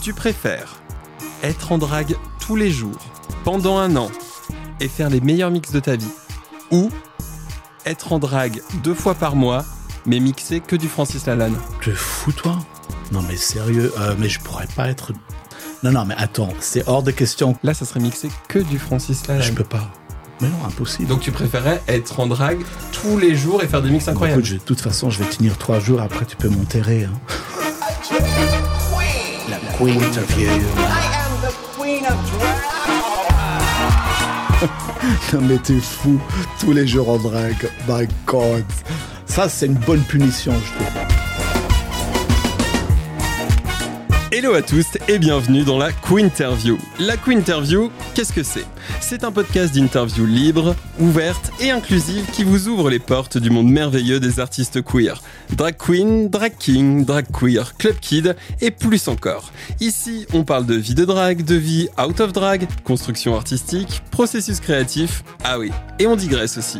Tu préfères être en drague tous les jours, pendant un an, et faire les meilleurs mix de ta vie, ou être en drague deux fois par mois, mais mixer que du Francis Lalanne? Tu es fou, toi? Non, mais sérieux, euh, mais je pourrais pas être. Non, non, mais attends, c'est hors de question. Là, ça serait mixé que du Francis Lalanne. Je peux pas. Mais non, impossible. Donc tu préférais être en drague tous les jours et faire des mix incroyables écoute, je- de toute façon, je vais tenir trois jours, après tu peux m'enterrer. Hein. Queen of you. Non mais t'es fou, tous les jours en drague, my god. Ça c'est une bonne punition je trouve. Hello à tous et bienvenue dans la Quinterview. La Quinterview, qu'est-ce que c'est? C'est un podcast d'interview libre, ouverte et inclusive qui vous ouvre les portes du monde merveilleux des artistes queer. Drag queen, drag king, drag queer, club kid et plus encore. Ici, on parle de vie de drag, de vie out of drag, construction artistique, processus créatif, ah oui, et on digresse aussi.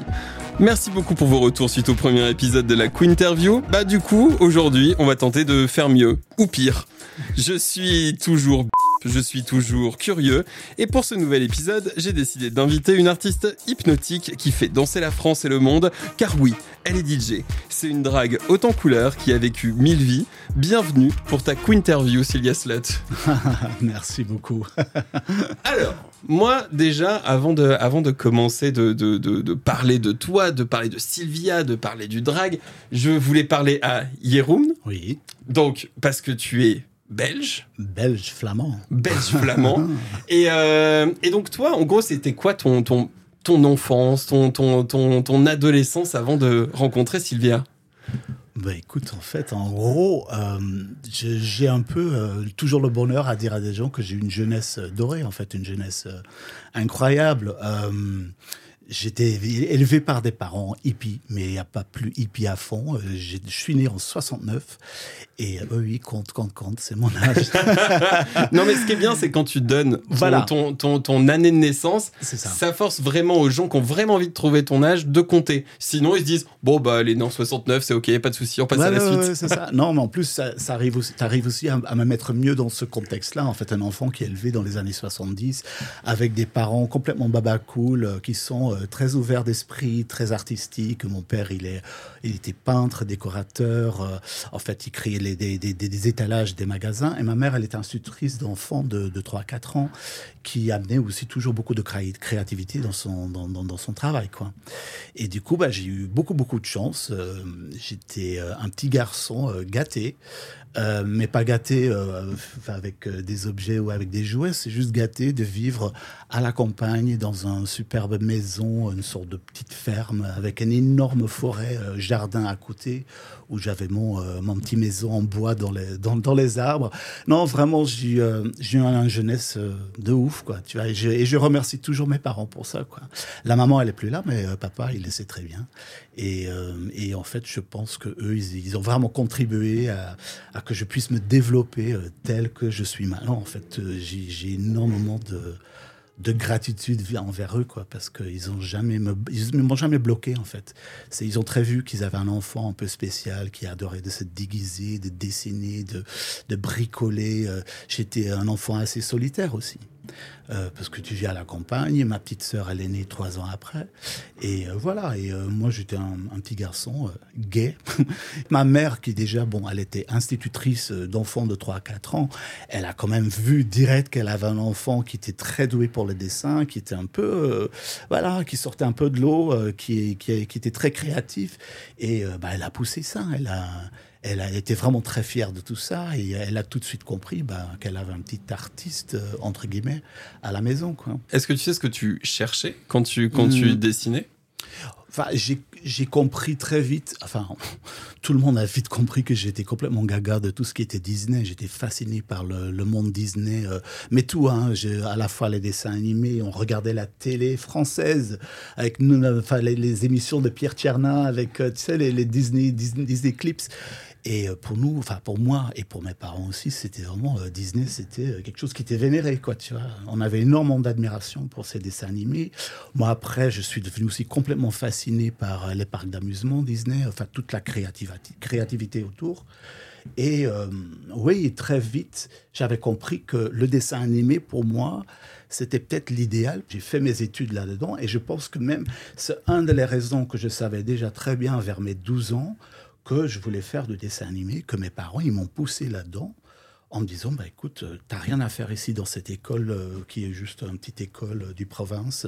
Merci beaucoup pour vos retours suite au premier épisode de la Quinterview. Bah du coup, aujourd'hui, on va tenter de faire mieux, ou pire. Je suis toujours je suis toujours curieux et pour ce nouvel épisode, j'ai décidé d'inviter une artiste hypnotique qui fait danser la France et le monde car oui, elle est DJ. C'est une drague en couleur qui a vécu mille vies. Bienvenue pour ta Quinterview Sylvia Slut. Merci beaucoup. Alors, moi déjà, avant de, avant de commencer de, de, de, de parler de toi, de parler de Sylvia, de parler du drag, je voulais parler à Yeroun, Oui, donc parce que tu es belge, belge flamand. belge flamand. et, euh, et donc toi, en gros, c'était quoi ton, ton, ton enfance, ton, ton, ton, ton adolescence avant de rencontrer Sylvia? Bah écoute, en fait, en gros, euh, j'ai un peu euh, toujours le bonheur à dire à des gens que j'ai une jeunesse dorée, en fait, une jeunesse incroyable. J'étais élevé par des parents hippies, mais il n'y a pas plus hippie à fond. J'ai- Je suis né en 69 et euh, oui, compte, compte, compte, c'est mon âge. Non, mais ce qui est bien, c'est quand tu donnes ton, Voilà. ton, ton, ton année de naissance, ça. ça force vraiment aux gens qui ont vraiment envie de trouver ton âge de compter. Sinon, ils se disent Bon, bah, née en 69, c'est ok, pas de souci, on passe à la ouais, suite. ouais, ça. Non, mais en plus, ça, ça arrive aussi, t'arrives aussi à, à me mettre mieux dans ce contexte-là. En fait, un enfant qui est élevé dans les années 70, avec des parents complètement baba cool, euh, qui sont euh, très ouverts d'esprit, très artistiques. Mon père, il, est, il était peintre, décorateur. euh, en fait, il créait des, étalages des magasins. Et ma mère, elle était institutrice d'enfants de, de 3-4 ans, qui amenait aussi toujours beaucoup de cré- créativité dans son, travail. Et du coup, bah, j'ai eu beaucoup, beaucoup de chance. Euh, J'étais euh, un petit garçon gâté, mais pas gâté avec des objets ou avec des jouets. C'est juste gâté de vivre à la campagne, dans une superbe maison, une sorte de petite ferme, avec une énorme forêt, euh, jardin à côté, où j'avais mon, euh, mon petit maison en bois dans les, dans, dans les arbres. Non, vraiment, j'ai eu, euh, une jeunesse euh, de ouf, quoi. Tu vois, et je, remercie toujours mes parents pour ça, quoi. La maman, elle est plus là, mais euh, papa, il le sait très bien. Et, et en fait, je pense que eux, ils, ils ont vraiment contribué à, à que je puisse me développer tel que je suis maintenant. En fait, j'ai énormément de de gratitude envers eux quoi parce qu'ils ont jamais me ils m'ont jamais bloqué en fait. C'est ils ont très vu qu'ils avaient un enfant un peu spécial qui adorait de se déguiser de dessiner de de bricoler Euh, j'étais un enfant assez solitaire aussi euh, parce que tu vis à la campagne. Ma petite sœur, elle est née trois ans après. Et euh, voilà. Et euh, moi, j'étais un, petit garçon gay. Ma mère, qui déjà, bon, elle était institutrice d'enfants de 3 à 4 ans, elle a quand même vu direct qu'elle avait un enfant qui était très doué pour le dessin, qui était un peu, voilà, qui sortait un peu de l'eau, qui, était très créatif. Et bah, elle a poussé ça. Elle a, elle a été vraiment très fière de tout ça et elle a tout de suite compris bah, qu'elle avait un petit artiste, euh, entre guillemets, à la maison. Est-ce que tu sais ce que tu cherchais quand tu, quand tu Hmm. dessinais? Enfin, j'ai compris très vite, enfin, tout le monde a vite compris que j'étais complètement gaga de tout ce qui était Disney. J'étais fasciné par le, le monde Disney, euh, mais tout, hein, à la fois les dessins animés, on regardait la télé française avec nous, enfin, les, les émissions de Pierre Tchernin avec, euh, tu sais, les, les Disney, Disney, Disney Clips. Et euh, pour nous, enfin pour moi et pour mes parents aussi, c'était vraiment euh, Disney, c'était euh, quelque chose qui était vénéré, quoi. Tu vois, on avait énormément d'admiration pour ces dessins animés. Moi après, je suis devenu aussi complètement fasciné par les parcs d'amusement Disney, enfin toute la créativité, autour. Et oui, très vite, j'avais compris que le dessin animé, pour moi, c'était peut-être l'idéal. J'ai fait mes études là-dedans et je pense que même c'est un des raisons que je savais déjà très bien vers mes 12 ans que je voulais faire de dessin animé, que mes parents, ils m'ont poussé là-dedans en me disant bah écoute, euh, t'as rien à faire ici dans cette école euh, qui est juste une petite école euh, du province.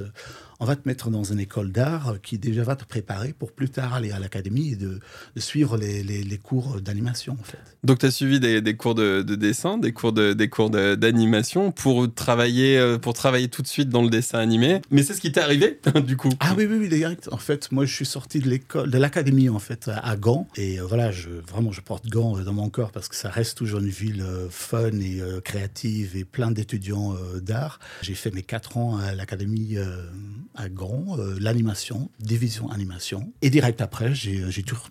On va te mettre dans une école d'art qui déjà va te préparer pour plus tard aller à l'académie et de, suivre les, les, cours d'animation en fait. Donc tu as suivi des, des, cours de, dessin, des cours de, des cours d'animation pour travailler pour travailler tout de suite dans le dessin animé. Mais c'est ce qui t'est arrivé du coup. Ah oui oui oui direct. En fait, moi je suis sorti de l'école de l'académie en fait à Gand et voilà, je vraiment je porte Gand dans mon corps parce que ça reste toujours une ville fun et euh, créative et plein d'étudiants euh, d'art. J'ai fait mes quatre ans à l'académie euh, à Grand, l'animation, division animation. Et direct après, j'ai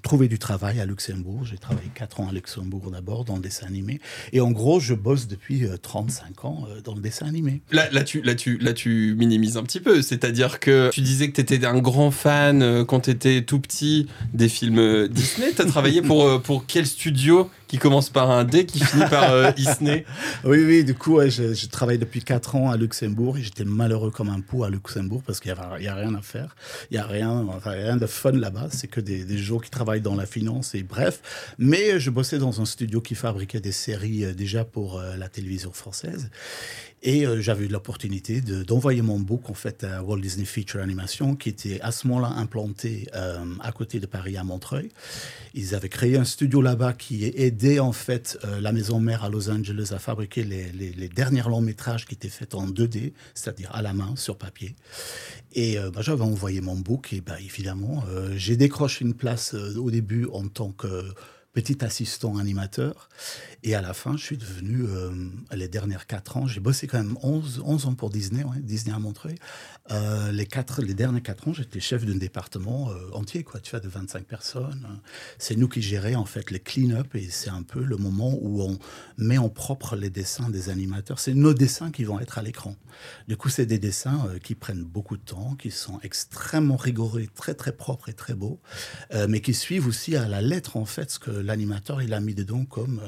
trouvé du travail à Luxembourg. J'ai travaillé quatre ans à Luxembourg d'abord dans le dessin animé. Et en gros, je bosse depuis 35 ans dans le dessin animé. Là, là, tu, là, tu, là, tu minimises un petit peu. C'est-à-dire que tu disais que tu étais un grand fan quand tu étais tout petit des films Disney. Tu as travaillé pour, pour quel studio qui commence par un D, qui finit par euh, Isney. Oui, oui, du coup, je, travaille depuis 4 ans à Luxembourg et j'étais malheureux comme un pou à Luxembourg parce qu'il n'y a, rien à faire. Il n'y a rien, rien de fun là-bas. C'est que des, des, gens qui travaillent dans la finance et bref. Mais je bossais dans un studio qui fabriquait des séries euh, déjà pour euh, la télévision française. Et euh, j'avais eu l'opportunité d'envoyer mon book en fait à Walt Disney Feature Animation, qui était à ce moment-là implanté euh, à côté de Paris à Montreuil. Ils avaient créé un studio là-bas qui aidait en fait euh, la maison mère à Los Angeles à fabriquer les, derniers longs métrages qui étaient faits en 2D, c'est-à-dire à la main sur papier. Et bah, j'avais envoyé mon book et bah, évidemment j'ai décroché une place au début en tant que petit assistant animateur. Et à la fin, je suis devenu, euh, les dernières quatre ans, j'ai bossé quand même 11, 11 ans pour Disney, Disney à Montreuil. Euh, les, quatre, les derniers quatre ans, j'étais chef d'un département euh, entier, quoi, tu vois, de 25 personnes. C'est nous qui gérions en fait les clean-up et c'est un peu le moment où on met en propre les dessins des animateurs. C'est nos dessins qui vont être à l'écran. Du coup, c'est des dessins qui prennent beaucoup de temps, qui sont extrêmement rigoureux, très très propres et très beaux, mais qui suivent aussi à la lettre en fait ce que l'animateur il a mis dedans comme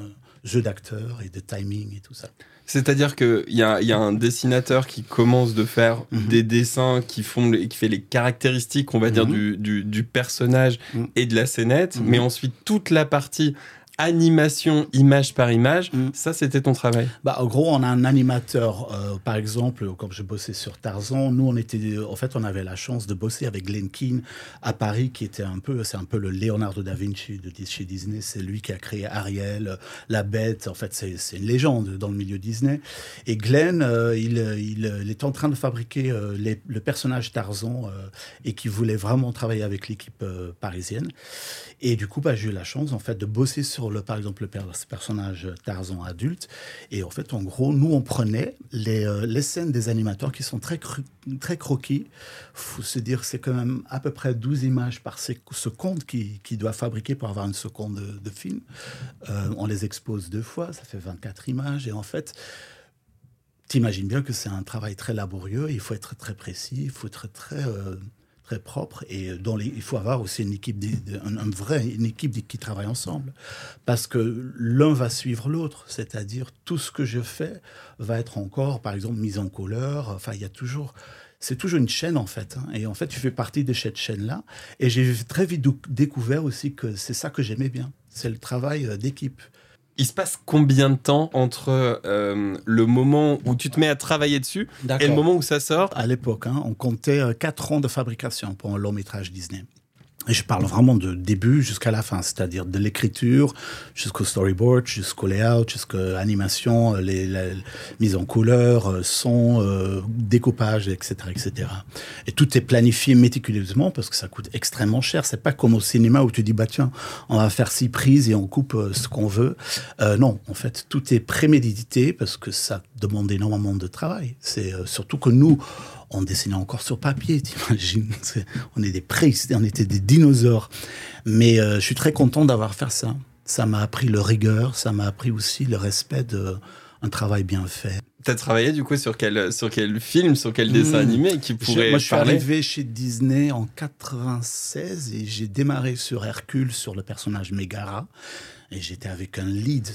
jeu d'acteur et de timing et tout ça. C'est-à-dire qu'il y a, y a un dessinateur qui commence de faire mhm. des dessins qui, font qui fait les caractéristiques, on va dire, mhm. du, du, personnage mhm. et de la scénette, mais ensuite toute la partie animation image par image, mm. ça c'était ton travail? Bah, En gros, on a un animateur, euh, par exemple, comme je bossais sur Tarzan, nous on était, en fait, on avait la chance de bosser avec Glenn Keane à Paris, qui était un peu, c'est un peu le Leonardo da Vinci de chez Disney. C'est lui qui a créé Ariel, La Bête. En fait, c'est une légende dans le milieu Disney. Et Glenn, euh, il, il, est en train de fabriquer euh, le personnage Tarzan et qui voulait vraiment travailler avec l'équipe parisienne. Et du coup, bah, j'ai eu la chance en fait de bosser sur par exemple, le personnage Tarzan adulte. Et en fait, en gros, nous, on prenait les, euh, les scènes des animateurs qui sont très, très croquis. faut se dire c'est quand même à peu près 12 images par seconde qu'il qui doit fabriquer pour avoir une seconde de, film. Euh, on les expose deux fois, ça fait 24 images. Et en fait, t'imagines bien que c'est un travail très laborieux. Il faut être très précis, il faut être très... Euh, propre et dont il faut avoir aussi une équipe, un, vrai, une équipe qui travaille ensemble. Parce que l'un va suivre l'autre, c'est-à-dire tout ce que je fais va être encore, par exemple, mis en couleur. Enfin, il y a toujours c'est toujours une chaîne en fait. Hein. Et en fait, tu fais partie de cette chaîne-là. Et j'ai très vite découvert aussi que c'est ça que j'aimais bien. C'est le travail euh, d'équipe. Il se passe combien de temps entre euh, le moment où tu te mets à travailler dessus et le moment où ça sort? À l'époque, hein, on comptait 4 euh, ans de fabrication pour un long métrage Disney. Et je parle vraiment de début jusqu'à la fin, c'est-à-dire de l'écriture jusqu'au storyboard, jusqu'au layout, jusqu'à l'animation, les, la mise en couleur, euh, son, euh, découpage, etc., etc. Et tout est planifié méticuleusement parce que ça coûte extrêmement cher. C'est pas comme au cinéma où tu dis bah tiens, on va faire six prises et on coupe euh, ce qu'on veut. Euh, non, en fait, tout est prémédité parce que ça demande énormément de travail. C'est surtout que nous on dessinait encore sur papier, t'imagines On est des on était des dinosaures. Mais euh, je suis très content d'avoir fait ça. Ça m'a appris le rigueur, ça m'a appris aussi le respect d'un travail bien fait. T'as travaillé du coup sur quel, sur quel film, sur quel dessin hmm. animé qui pourrait Moi, je suis arrivé chez Disney en 96 et j'ai démarré sur Hercule, sur le personnage Megara. Et j'étais avec un lead.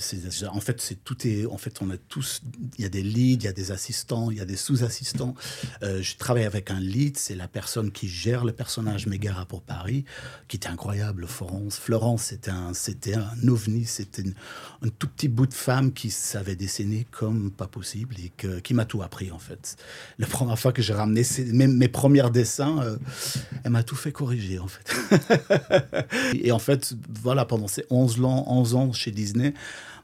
En fait, c'est tout est. En fait, on a tous. Il y a des leads, il y a des assistants, il y a des sous-assistants. Euh, je travaille avec un lead, c'est la personne qui gère le personnage Megara pour Paris, qui était incroyable. Florence, Florence, c'était un, c'était un ovni, c'était un tout petit bout de femme qui savait dessiner comme pas possible et que, qui m'a tout appris en fait. La première fois que j'ai ramené mes, mes, premiers dessins, euh, elle m'a tout fait corriger en fait. et en fait, voilà, pendant ces 11 ans, 11 ans chez Disney,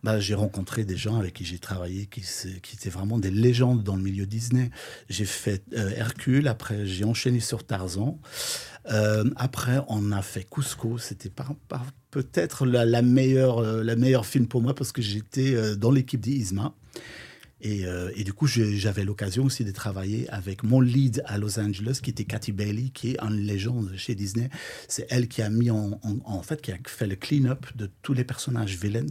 bah, j'ai rencontré des gens avec qui j'ai travaillé qui, qui, étaient vraiment des légendes dans le milieu Disney. J'ai fait euh, Hercule, après j'ai enchaîné sur Tarzan. Euh, après, on a fait Cusco. C'était peut-être la, meilleure, euh, la meilleure film pour moi parce que j'étais dans l'équipe d'Isma. Euh, et, du coup, j'avais l'occasion aussi de travailler avec mon lead à Los Angeles, qui était Cathy Bailey, qui est une légende chez Disney. C'est elle qui a mis en, en, fait, qui a fait le clean-up de tous les personnages villains.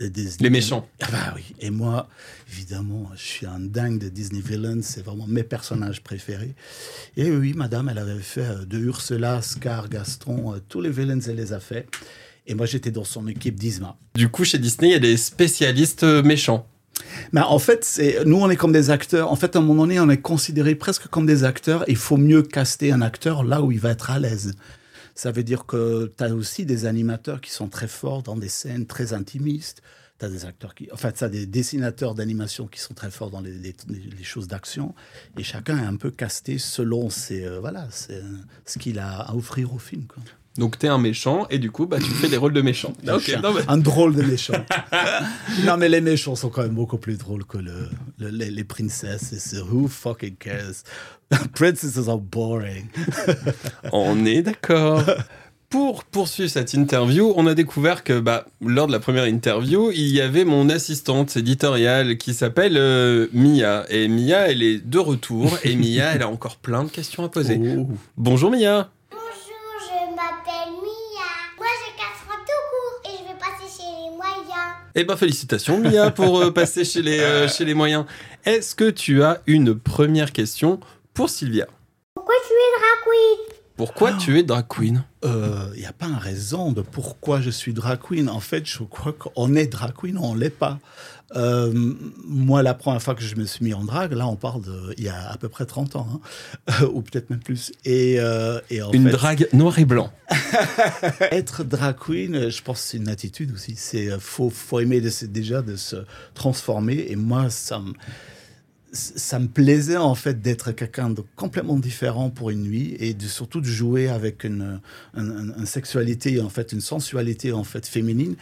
De Disney. Les méchants. Ah bah oui. Et moi, évidemment, je suis un dingue de Disney villains. C'est vraiment mes personnages préférés. Et oui, madame, elle avait fait euh, de Ursula, Scar, Gaston, euh, tous les villains, elle les a fait. Et moi, j'étais dans son équipe d'Isma. Du coup, chez Disney, il y a des spécialistes méchants. Mais en fait, nous, on est comme des acteurs. En fait, à un moment donné, on est considéré presque comme des acteurs. Il faut mieux caster un acteur là où il va être à l'aise. Ça veut dire que tu as aussi des animateurs qui sont très forts dans des scènes très intimistes. Tu as des acteurs qui. En fait, ça des dessinateurs d'animation qui sont très forts dans les, choses d'action. Et chacun est un peu casté selon ses, euh, voilà, ce qu'il a à offrir au film. Donc t'es un méchant et du coup bah tu fais des rôles de méchant. Un drôle de méchant. non mais les méchants sont quand même beaucoup plus drôles que le, les, les, princesses. C'est who fucking cares? Princesses are boring. on est d'accord. Pour poursuivre cette interview, on a découvert que bah, lors de la première interview, il y avait mon assistante éditoriale qui s'appelle euh, Mia. Et Mia, elle est de retour. Et Mia, elle a encore plein de questions à poser. Oh. Bonjour Mia. Eh ben félicitations Mia pour euh, passer chez les, euh, chez les moyens. Est-ce que tu as une première question pour Sylvia? Pourquoi tu es drag queen? Pourquoi tu es drag queen? Il n'y euh, a pas une raison de pourquoi je suis drag queen. En fait, je crois qu'on est drag queen, on ne l'est pas. Euh, moi, la première fois que je me suis mis en drague, là, on parle de, il y a à peu près 30 ans, hein, ou peut-être même plus. Et, euh, et en une drague noir et blanc. être drag queen, je pense que c'est une attitude aussi. C'est faut, faut aimer déjà de se transformer. Et moi, ça me ça me plaisait en fait d'être quelqu'un de complètement différent pour une nuit et de surtout de jouer avec une, une, sexualité en fait une sensualité en fait féminine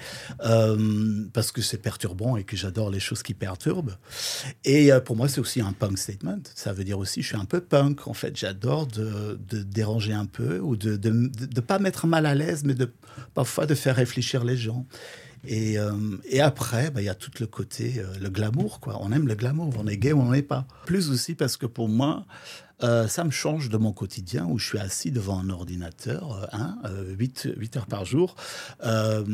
euh, parce que c'est perturbant et que j'adore les choses qui perturbent. Et euh, pour moi c'est aussi un punk statement. Ça veut dire aussi je suis un peu punk en fait. J'adore de, de, déranger un peu ou de, de pas mettre mal à l'aise mais de parfois de faire réfléchir les gens et, euh, et après, bah, il y a tout le côté, euh, le glamour, quoi. On aime le glamour, on est gay ou on n'est pas. Plus aussi parce que pour moi, euh, ça me change de mon quotidien où je suis assis devant un ordinateur, hein, 8, 8, heures par jour. je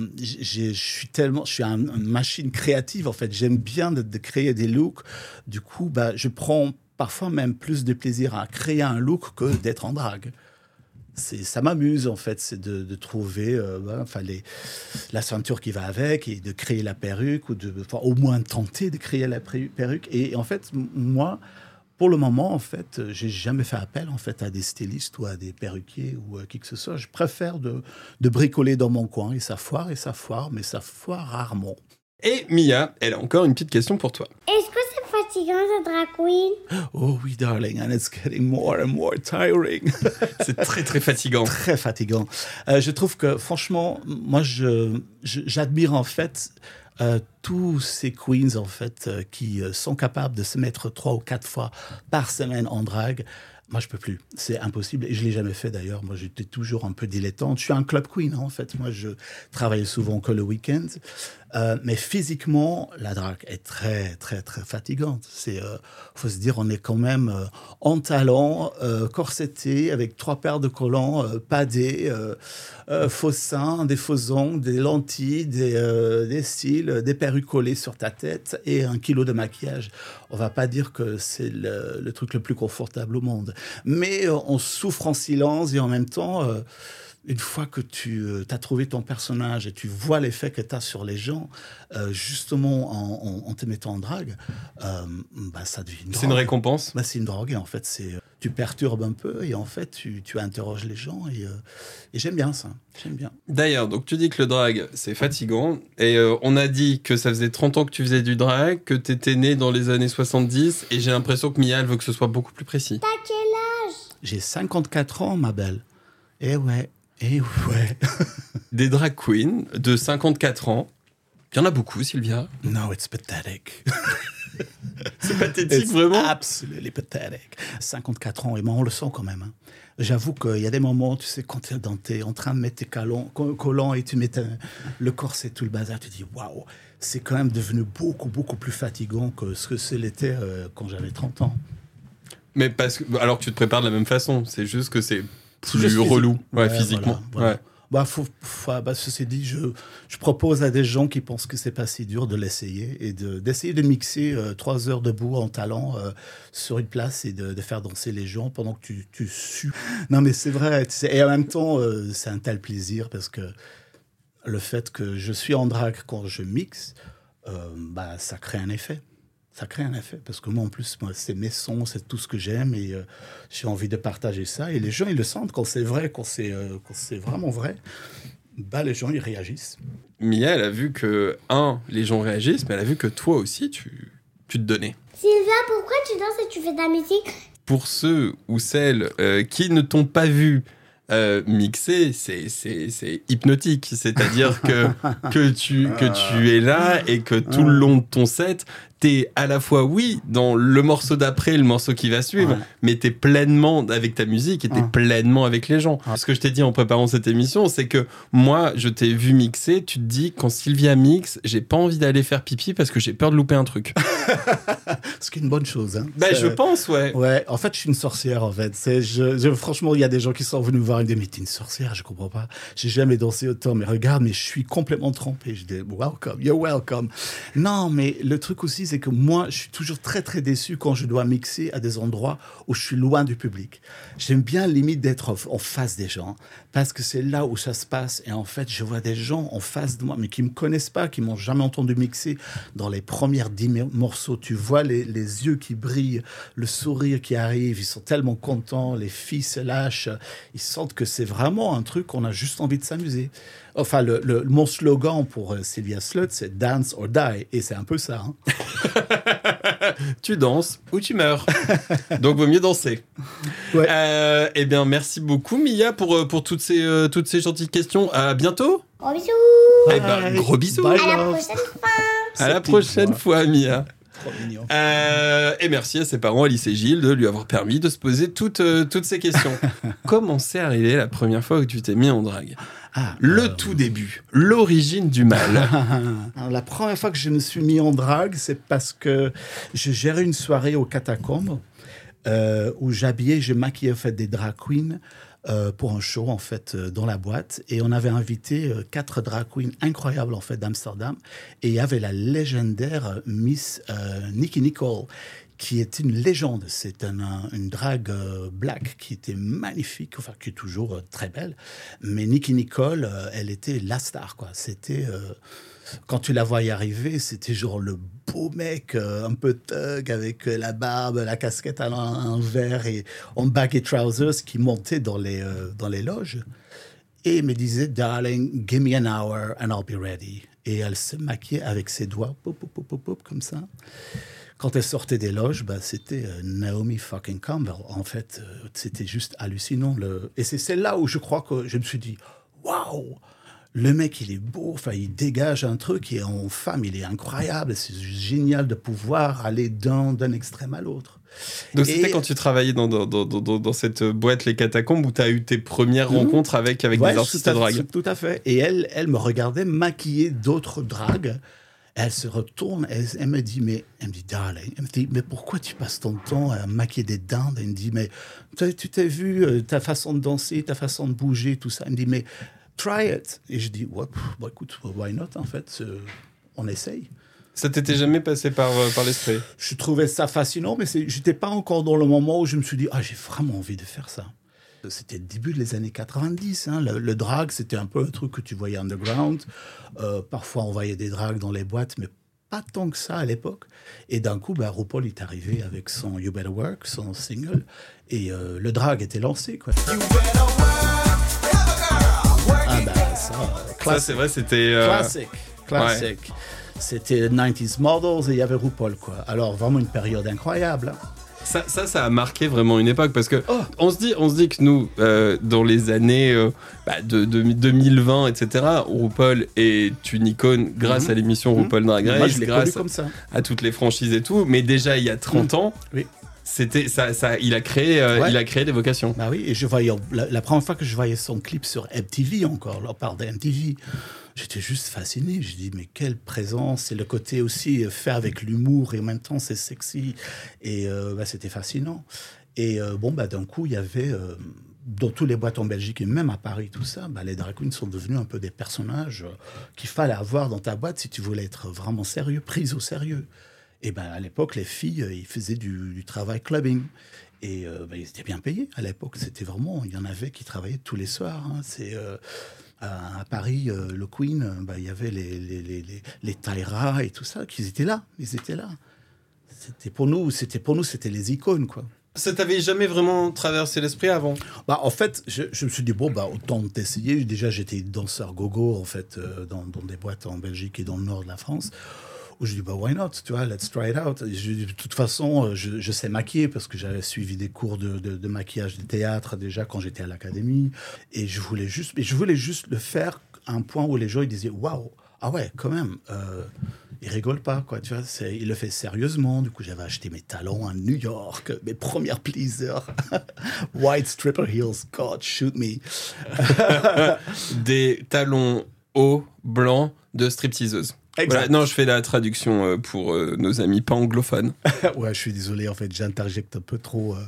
suis je suis une machine créative, en fait. J'aime bien de, de, créer des looks. Du coup, bah, je prends parfois même plus de plaisir à créer un look que d'être en drague ça m'amuse en fait, c'est de, trouver euh, enfin, les, la ceinture qui va avec et de créer la perruque ou de, au moins tenter de créer la perruque. Et, en fait, moi, pour le moment, en fait, j'ai jamais fait appel en fait à des stylistes ou à des perruquiers ou à qui que ce soit. Je préfère de, de bricoler dans mon coin et ça foire et ça foire, mais ça foire rarement. Et Mia, elle a encore une petite question pour toi. Est-ce que fatigant de drag queen? Oh oui, darling, and it's getting more and more tiring. c'est très très fatigant. Très fatigant. Euh, je trouve que franchement, moi, je j'admire en fait euh, tous ces queens en fait euh, qui sont capables de se mettre trois ou quatre fois par semaine en drague. Moi, je peux plus. C'est impossible. Et je l'ai jamais fait d'ailleurs. Moi, j'étais toujours un peu dilettante. Je suis un club queen, hein, en fait. Moi, je travaille souvent que le week-end. Euh, mais physiquement, la drague est très, très, très fatigante. C'est, euh, faut se dire, on est quand même euh, en talons, corseté, avec trois paires de collants, padés, faux seins, des faux ongles, des lentilles, des, des cils, des perruques collées sur ta tête et un kilo de maquillage. On va pas dire que c'est le, truc le plus confortable au monde. Mais on souffre en silence et en même temps une fois que tu as trouvé ton personnage et tu vois l'effet que tu as sur les gens, euh, justement en, en, te mettant en drague, euh, bah, ça devient C'est une récompense? Bah, C'est une drogue, et en fait, c'est tu perturbes un peu et en fait, tu, tu interroges les gens et, euh, et j'aime bien ça. J'aime bien. D'ailleurs, donc tu dis que le drag, c'est fatigant et on a dit que ça faisait 30 ans que tu faisais du drag, que tu étais né dans les années 70 et j'ai l'impression que Mia, elle veut que ce soit beaucoup plus précis. T'as quel âge? J'ai 54 ans, ma belle. Eh ouais. Et ouais. Des drag queens de 54 ans. Il y en a beaucoup, Sylvia. No, it's pathetic. C'est pathétique, vraiment Absolument pathetic. 54 ans, et moi, on le sent quand même. Hein. J'avoue qu'il y a des moments, tu sais, quand tu es, en train de mettre tes collants et tu mets le corset, tout le bazar, tu te dis, waouh, c'est quand même devenu beaucoup, beaucoup plus fatigant que ce que c'était euh, quand j'avais 30 ans. Mais parce que, alors que tu te prépares de la même façon, c'est juste que c'est plus relou ouais, physiquement. Ouais. Bah, faut, bah, ceci dit, je, je, propose à des gens qui pensent que c'est pas si dur de l'essayer et d'essayer de, mixer euh, trois heures debout en talent euh, sur une place et de, de, faire danser les gens pendant que tu, tu sues. Non, mais c'est vrai. Et en même temps, euh, c'est un tel plaisir parce que le fait que je suis en drague quand je mixe, bah, ça crée un effet ça crée un effet. Parce que moi, en plus, moi, c'est mes sons, c'est tout ce que j'aime et euh, j'ai envie de partager ça. Et les gens, ils le sentent quand c'est vrai, quand c'est euh, c'est vraiment vrai. Bah, les gens, ils réagissent. Mia, elle a vu que, un, les gens réagissent, mais elle a vu que toi aussi, tu, tu te donnais. Sylvia, pourquoi tu danses et tu fais de la musique? Pour ceux ou celles euh, qui ne t'ont pas vu euh, mixer, c'est hypnotique. C'est-à-dire que, que, tu, que tu es là et que tout le long de ton set, t'es à la fois, oui, dans le morceau d'après, le morceau qui va suivre, mais t'es pleinement avec ta musique et t'es pleinement avec les gens. Ce que je t'ai dit en préparant cette émission, c'est que moi, je t'ai vu mixer, tu te dis, quand Sylvia mixe, j'ai pas envie d'aller faire pipi parce que j'ai peur de louper un truc. Ce qui est une bonne chose. Hein. Ben, je pense, ouais. Ouais, en fait, je suis une sorcière, en fait. Je, je, franchement, il y a des gens qui sont venus me voir et me disent, mais t'es une sorcière, je comprends pas. J'ai jamais dansé autant, mais regarde, mais je suis complètement trempé. Je dis, welcome, you're welcome. Non, mais le truc aussi, c'est que moi, je suis toujours très, très déçu quand je dois mixer à des endroits où je suis loin du public. J'aime bien limite d'être en face des gens parce que c'est là où ça se passe. Et en fait, je vois des gens en face de moi, mais qui me connaissent pas, qui m'ont jamais entendu mixer. Dans les premières dix morceaux, tu vois les, les, yeux qui brillent, le sourire qui arrive. Ils sont tellement contents. Les filles se lâchent. Ils sentent que c'est vraiment un truc qu'on a juste envie de s'amuser. Enfin, le, le, mon slogan pour euh, Sylvia Slut, c'est Dance or Die. Et c'est un peu ça. Hein. tu danses ou tu meurs. Donc, vaut mieux danser. Ouais. Euh, eh bien, merci beaucoup, Mia, pour, euh, pour toutes, ces, euh, toutes ces gentilles questions. À bientôt. Gros bisous. Eh ben, gros bisous. à la prochaine fois. À la prochaine fois, Mia. Euh, et merci à ses parents, Alice et Gilles, de lui avoir permis de se poser toutes, toutes ces questions. Comment c'est arrivé la première fois que tu t'es mis en drague? Ah, le euh, tout début, l'origine du mal. la première fois que je me suis mis en drague, c'est parce que je gérais une soirée aux catacombes euh, où j'habillais, je maquillais en fait des drag queens. Euh, pour un show en fait dans la boîte et on avait invité quatre drag queens incroyables en fait d'Amsterdam et il y avait la légendaire Miss Nikki Nicole qui est une légende. C'est une drague euh, black qui était magnifique, enfin qui est toujours euh, très belle. Mais Nicky Nicole, euh, elle était la star, quoi. C'était quand tu la voyais arriver, c'était genre le beau mec, un peu thug, avec la barbe, la casquette à l'envers et en baggy trousers qui montait dans les, dans les loges. Et me disait, darling, give me an hour and I'll be ready. Et elle se maquillait avec ses doigts, pop, pop, pop, pop, comme ça quand elle sortait des loges, bah, c'était euh, Naomi fucking Campbell. En fait, euh, c'était juste hallucinant. Le... Et c'est là où je crois que je me suis dit, waouh, le mec, il est beau, enfin, il dégage un truc, et en femme, il est incroyable. C'est génial de pouvoir aller d'un extrême à l'autre. Donc c'était quand tu travaillais dans, dans, dans, dans, cette boîte Les Catacombes où tu as eu tes premières mhm. rencontres avec, avec des artistes de drague. Tout à fait. Et elle, elle me regardait maquiller d'autres dragues elle se retourne, elle, elle, me dit, mais, elle me dit, darling, elle me dit, mais pourquoi tu passes ton temps à maquiller des dents Elle me dit, mais tu t'es vu euh, ta façon de danser, ta façon de bouger, tout ça? Elle me dit, mais try it. Et je dis, ouais, bah, écoute, why not, en fait, on essaye. Ça t'était jamais passé par, euh, par l'esprit? Je trouvais ça fascinant, mais j'étais pas encore dans le moment où je me suis dit, ah, j'ai vraiment envie de faire ça. C'était le début des années 90. hein. Le, le drag, c'était un peu un truc que tu voyais underground. Euh, parfois, on voyait des drags dans les boîtes, mais pas tant que ça à l'époque. Et d'un coup, bah, RuPaul est arrivé avec son You Better Work, son single, et euh, le drag était lancé. Quoi. Ah bah ça, euh, Ça, classique. c'est vrai, c'était. euh, Classique. C'était 90s Models et il y avait RuPaul, quoi. Alors, vraiment une période incroyable. hein. Ça, ça, ça a marqué vraiment une époque parce que Oh. on se dit, on se dit que nous, euh, dans les années euh, bah, de, de 2020, etc., RuPaul est une icône grâce Mhm. à l'émission Mhm. RuPaul Drag Moi, Race, je connu grâce comme ça. à toutes les franchises et tout. Mais déjà, il y a 30 ans, Oui. c'était ça, ça, il a créé, euh, Ouais. il a créé des vocations. Bah oui, et je voyais, la, la première fois que je voyais son clip sur MTV encore, là, par de MTV, j'étais juste fasciné. Je dis, mais quelle présence, et le côté aussi euh, fait avec l'humour, et en même temps c'est sexy, et euh, bah, c'était fascinant. Et euh, bon, bah, d'un coup, il y avait, dans tous les boîtes en Belgique, et même à Paris, tout ça, bah, les drag queens sont devenus un peu des personnages qu'il fallait avoir dans ta boîte si tu voulais être vraiment sérieux, prise au sérieux. Et ben à l'époque, les filles, ils faisaient du, travail clubbing. Et euh, ben, ils étaient bien payés à l'époque. C'était vraiment, il y en avait qui travaillaient tous les soirs. hein. C'est à, à Paris, euh, le Queen, euh, ben, il y avait les les, les, les, les Tyra et tout ça, qui étaient là. Ils étaient là. C'était pour nous, c'était pour nous, c'était les icônes quoi. Ça t'avait jamais vraiment traversé l'esprit avant? Bah, en fait, je, je me suis dit, bon, bah, autant t'essayer. Déjà, j'étais danseur gogo, en fait, euh, dans, dans des boîtes en Belgique et dans le nord de la France. Où je dis, bah, why not, tu vois, let's try it out. De toute façon, euh, je, sais maquiller parce que j'avais suivi des cours de, maquillage de théâtre déjà quand j'étais à l'académie. Et je voulais juste, mais je voulais juste le faire à un point où les gens, ils disaient, waouh, ah ouais, quand même. Euh, il rigole pas, quoi, tu vois. Il le fait sérieusement. Du coup, j'avais acheté mes talons à New York, mes premières pleasers. White stripper heels, God, shoot me. Des talons hauts, blancs, de stripteaseuse. Voilà. Non, je fais la traduction euh, pour euh, nos amis pas anglophones. ouais, je suis désolé, en fait, j'interjecte un peu trop. euh,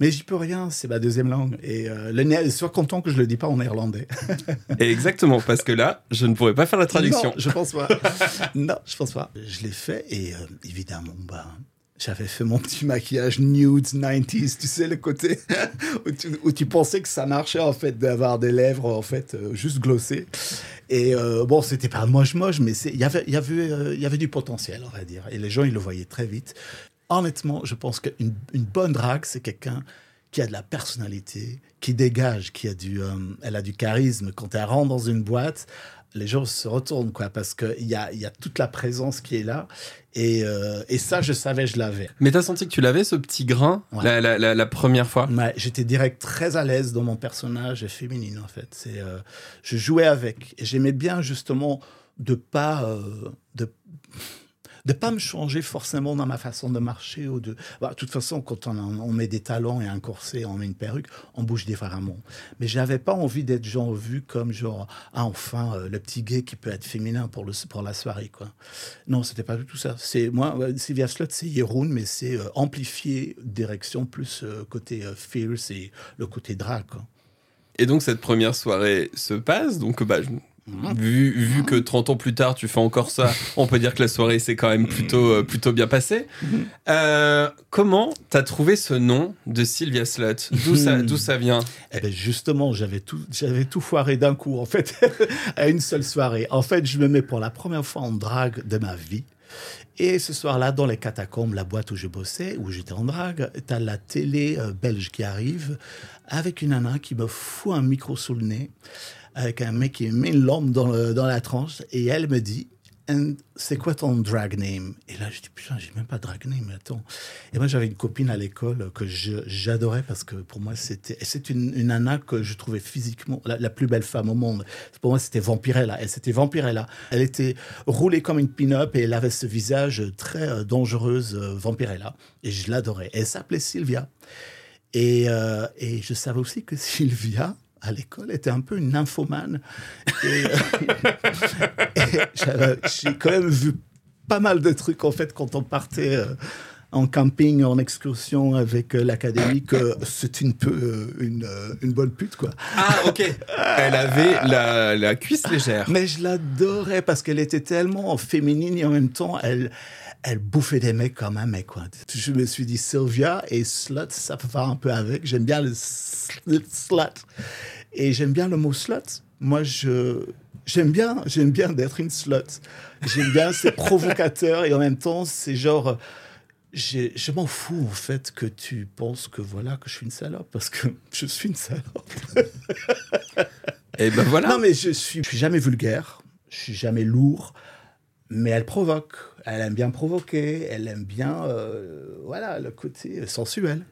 Mais j'y peux rien, c'est ma deuxième langue. Et euh, le sois content que je le dis pas en néerlandais. Exactement, parce que là, je ne pourrais pas faire la traduction. Non, je pense pas. non, je pense pas. Je l'ai fait et euh, évidemment, bah, j'avais fait mon petit maquillage nude 90s, tu sais, le côté où, tu, où tu pensais que ça marchait en fait d'avoir des lèvres en fait euh, juste glossées. Et euh, bon, c'était pas moche-moche, mais il y avait, y, euh, y avait du potentiel, on va dire. Et les gens, ils le voyaient très vite. Honnêtement, je pense qu'une une bonne drague, c'est quelqu'un qui a de la personnalité, qui dégage, qui a du, euh, elle a du charisme. Quand elle rentre dans une boîte, les gens se retournent, quoi, parce qu'il y a, y a toute la présence qui est là. Et, euh, et ça, je savais, je l'avais. Mais t'as senti que tu l'avais, ce petit grain, Ouais. la, la- la- la première fois? Ouais, J'étais direct très à l'aise dans mon personnage féminine, en fait. C'est, euh, je jouais avec. Et j'aimais bien, justement, de pas... euh, de de pas me changer forcément dans ma façon de marcher ou de bah, toute façon quand on, met des talons et un corset on met une perruque on bouge différemment mais j'avais pas envie d'être genre vu comme genre ah enfin euh, le petit gay qui peut être féminin pour le pour la soirée quoi non c'était pas du tout ça c'est moi euh, Sylvia Slot c'est Yeroun mais c'est euh, amplifié direction plus côté fierce et le côté drag. Et donc, cette première soirée se passe. Donc, bah, je- Mhm. vu, vu que 30 ans plus tard, tu fais encore ça, on peut dire que la soirée s'est quand même plutôt, euh, plutôt bien passée. Mhm. Euh, comment t'as trouvé ce nom de Sylvia Slut D'où ça, d'où ça vient? Eh ben justement, j'avais tout, j'avais tout foiré d'un coup, en fait, à une seule soirée. En fait, je me mets pour la première fois en drague de ma vie. Et ce soir-là, dans les catacombes, la boîte où je bossais, où j'étais en drague, t'as la télé euh, belge qui arrive avec une nana qui me fout un micro sous le nez, avec un mec qui me met une lampe dans, la tranche, et elle me dit c'est quoi ton drag name? Et là, je dis, putain, j'ai même pas drag name, attends. Et moi, j'avais une copine à l'école que j'adorais parce que pour moi, c'était c'est une, une nana que je trouvais physiquement la, plus belle femme au monde. Pour moi, c'était Vampirella. Elle, c'était Vampirella. Elle était roulée comme une pin-up et elle avait ce visage très euh, dangereuse, euh, Vampirella. Et je l'adorais. Elle s'appelait Sylvia. Et, euh, et je savais aussi que Sylvia, à l'école, était un peu une nymphomane. Et, euh, et j'ai quand même vu pas mal de trucs, en fait, quand on partait euh, en camping, en excursion avec euh, l'académie, que c'est une peu euh, une, une bonne pute, quoi. Ah, ok. Elle avait la, la cuisse légère. Mais je l'adorais parce qu'elle était tellement féminine et en même temps, elle, elle bouffait des mecs comme un mec. Quoi. Je me suis dit, Sylvia et slut, ça va un peu avec. J'aime bien le slut. Et j'aime bien le mot slut. Moi, je, j'aime bien, j'aime bien d'être une slut. J'aime bien, c'est provocateur et en même temps, c'est genre, je m'en fous en fait que tu penses que voilà que je suis une salope parce que je suis une salope. Et ben voilà. Non mais je suis, je suis jamais vulgaire, je suis jamais lourd, mais elle provoque. Elle aime bien provoquer, elle aime bien, euh, voilà, le côté sensuel.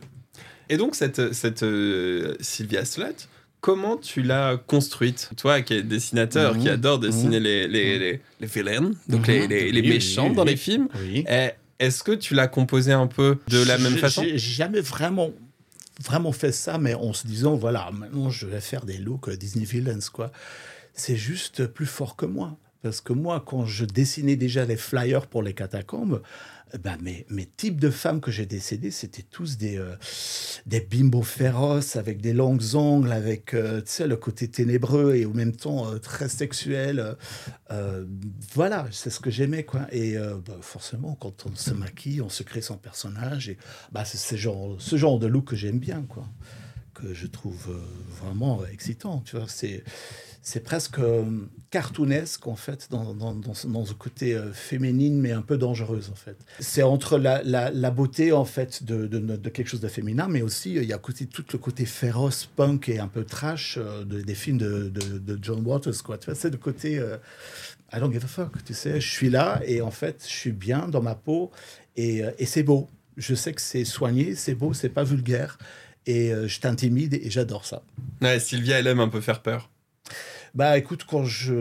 Et donc, cette, cette euh, Sylvia Slut, comment tu l'as construite? Toi qui es dessinateur, Mhm. qui adore dessiner les, les, les, les villains, donc Mhm. les, les, les Oui, méchants oui, dans oui. les films, eh, est-ce que tu l'as composé un peu de la même façon? J'ai jamais vraiment, vraiment fait ça, mais en se disant, voilà, maintenant je vais faire des looks euh, Disney Villains, quoi. C'est juste plus fort que moi. Parce que moi, quand je dessinais déjà les flyers pour les catacombes, ben mes, mes types de femmes que j'ai décédées, c'était tous des, euh, des bimbos féroces, avec des longues ongles, avec euh, le côté ténébreux et en même temps euh, très sexuel. euh, euh, voilà, c'est ce que j'aimais. quoi. Et bah, forcément, quand on se maquille, on se crée son personnage. Et bah, c'est ce genre, ce genre de look que j'aime bien, quoi. que je trouve vraiment excitant. Tu vois, c'est c'est presque euh, cartoonesque en fait dans, dans, dans, ce, côté euh, féminine mais un peu dangereuse en fait. C'est entre la, la, la, beauté en fait de, de, quelque chose de féminin mais aussi euh, il y a tout le côté féroce, punk et un peu trash de, des films de, John Waters quoi. Tu vois, c'est le côté I don't give a fuck. Tu sais, je suis là et en fait je suis bien dans ma peau et, et c'est beau. Je sais que c'est soigné, c'est beau, c'est pas vulgaire et je t'intimide et j'adore ça. Ouais, Sylvia elle aime un peu faire peur. Bah écoute, quand je,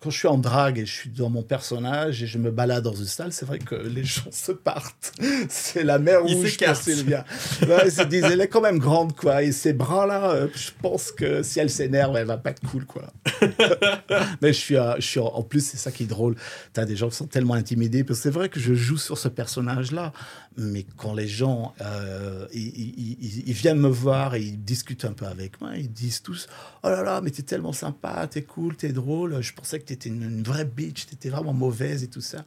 quand je suis en drague et je suis dans mon personnage et je me balade dans une salle, c'est vrai que les gens se partent. C'est la mer rouge pour Sylvia. Ouais, ils se disent, elle est quand même grande, quoi. Et ces bras-là, euh, je pense que si elle s'énerve, elle va pas être cool, quoi. Mais je suis, euh, je suis en, plus, c'est ça qui est drôle. Tu as des gens qui sont tellement intimidés. Parce que c'est vrai que je joue sur ce personnage-là. Mais quand les gens, euh, ils, ils, ils, viennent me voir et ils discutent un peu avec moi, ils disent tous, oh là là, mais t'es tellement sympa, t'es cool, t'es drôle. Je pensais que t'étais une, une vraie bitch, t'étais vraiment mauvaise et tout ça.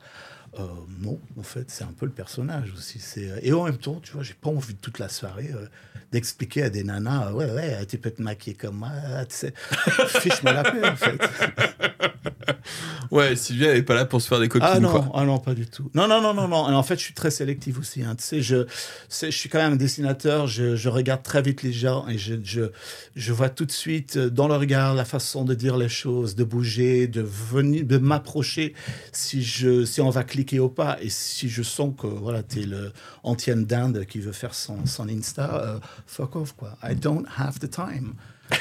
Euh, non, en fait, c'est un peu le personnage aussi. C'est et en même temps, tu vois, j'ai pas envie de toute la soirée euh, d'expliquer à des nanas, ouais, ouais, tu peux te maquiller comme moi, tu sais, fiche-moi la paix, en fait. ouais, Sylvia, elle est pas là pour se faire des copines, ah non, quoi. Ah non, pas du tout. Non, non, non, non, non. En fait, je suis très sélectif aussi. Hein. Tu sais, je, je suis quand même un dessinateur. Je, je regarde très vite les gens et je, je, je vois tout de suite dans le regard la façon de dire les choses, de bouger, de venir, de m'approcher si je, si on va cliquer au pas et si je sens que voilà, t'es le antienne d'Inde qui veut faire son, son Insta, euh, fuck off quoi. I don't have the time.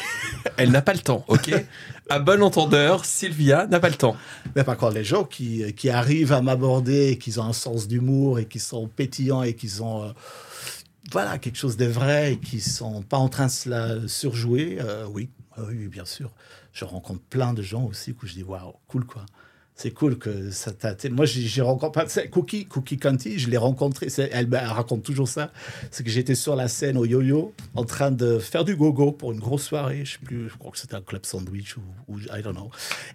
Elle n'a pas le temps, ok? À bon entendeur, Sylvia n'a pas le temps. Mais par contre, les gens qui, qui arrivent à m'aborder, qui ont un sens d'humour et qui sont pétillants et qui ont euh, voilà, quelque chose de vrai et qui sont pas en train de se la surjouer, euh, oui, oui, bien sûr. Je rencontre plein de gens aussi où je dis waouh, cool quoi. C'est cool que ça t'a. Moi, j'ai rencontré Cookie, Cookie Conti, je l'ai rencontré. Elle, elle, raconte toujours ça. C'est que j'étais sur la scène au yo-yo en train de faire du gogo pour une grosse soirée. Je sais plus, je crois que c'était un club sandwich ou, ou, I don't know.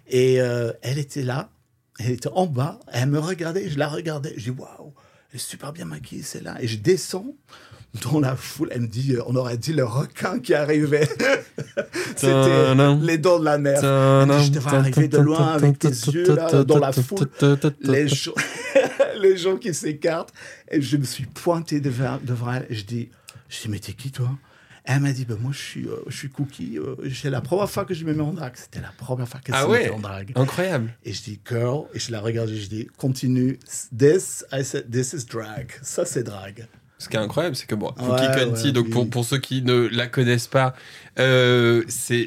Et euh, elle était là, elle était en bas, elle me regardait, je la regardais. Je dis waouh, elle est super bien maquillée, c'est là. Et je descends dans la foule, elle me dit, on aurait dit le requin qui arrivait. C'était les dents de la mer. Dit, je te vois arriver de loin avec tes yeux là, dans la foule. Les gens, les gens qui s'écartent. Et je me suis pointé devant, devant elle. Et je dis, je dis, mais t'es qui toi? Elle m'a dit, ben moi, je suis, euh, je suis Cookie. Euh, c'est la première fois que je me mets en drague. C'était la première fois qu'elle ah se ouais? en drague. Incroyable. Et je dis, girl, et je la regarde et je dis, continue. This, I said, this is drag. Ça, c'est drague. Ce qui est incroyable, c'est que bon, Ouais, Cookie Conti, ouais, donc oui. pour, pour ceux qui ne la connaissent pas, euh, c'est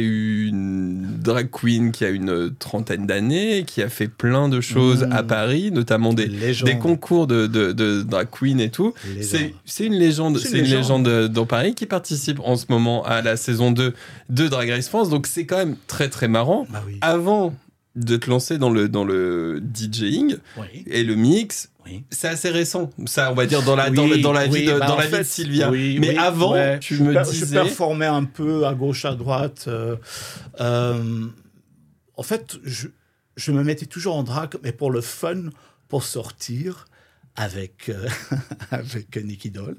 une drag queen qui a une trentaine d'années, qui a fait plein de choses Mmh. à Paris, notamment des, des concours de, de, de drag queen et tout. C'est une légende, C'est une c'est une légende. légende dans Paris qui participe en ce moment à la saison 2 de Drag Race France, donc c'est quand même très très marrant. Bah oui. Avant de te lancer dans le, dans le DJing Oui. et le mix, Oui. c'est assez récent. Ça, on va dire dans la, Oui, dans, le- dans la oui, vie de, bah, dans la vie de Sylvia. oui, Mais oui, avant, ouais, tu je me per- Je disais. performais un peu à gauche, à droite. euh, euh, en fait, je, je me mettais toujours en drague, mais pour le fun, pour sortir avec, euh, avec Nicky Doll,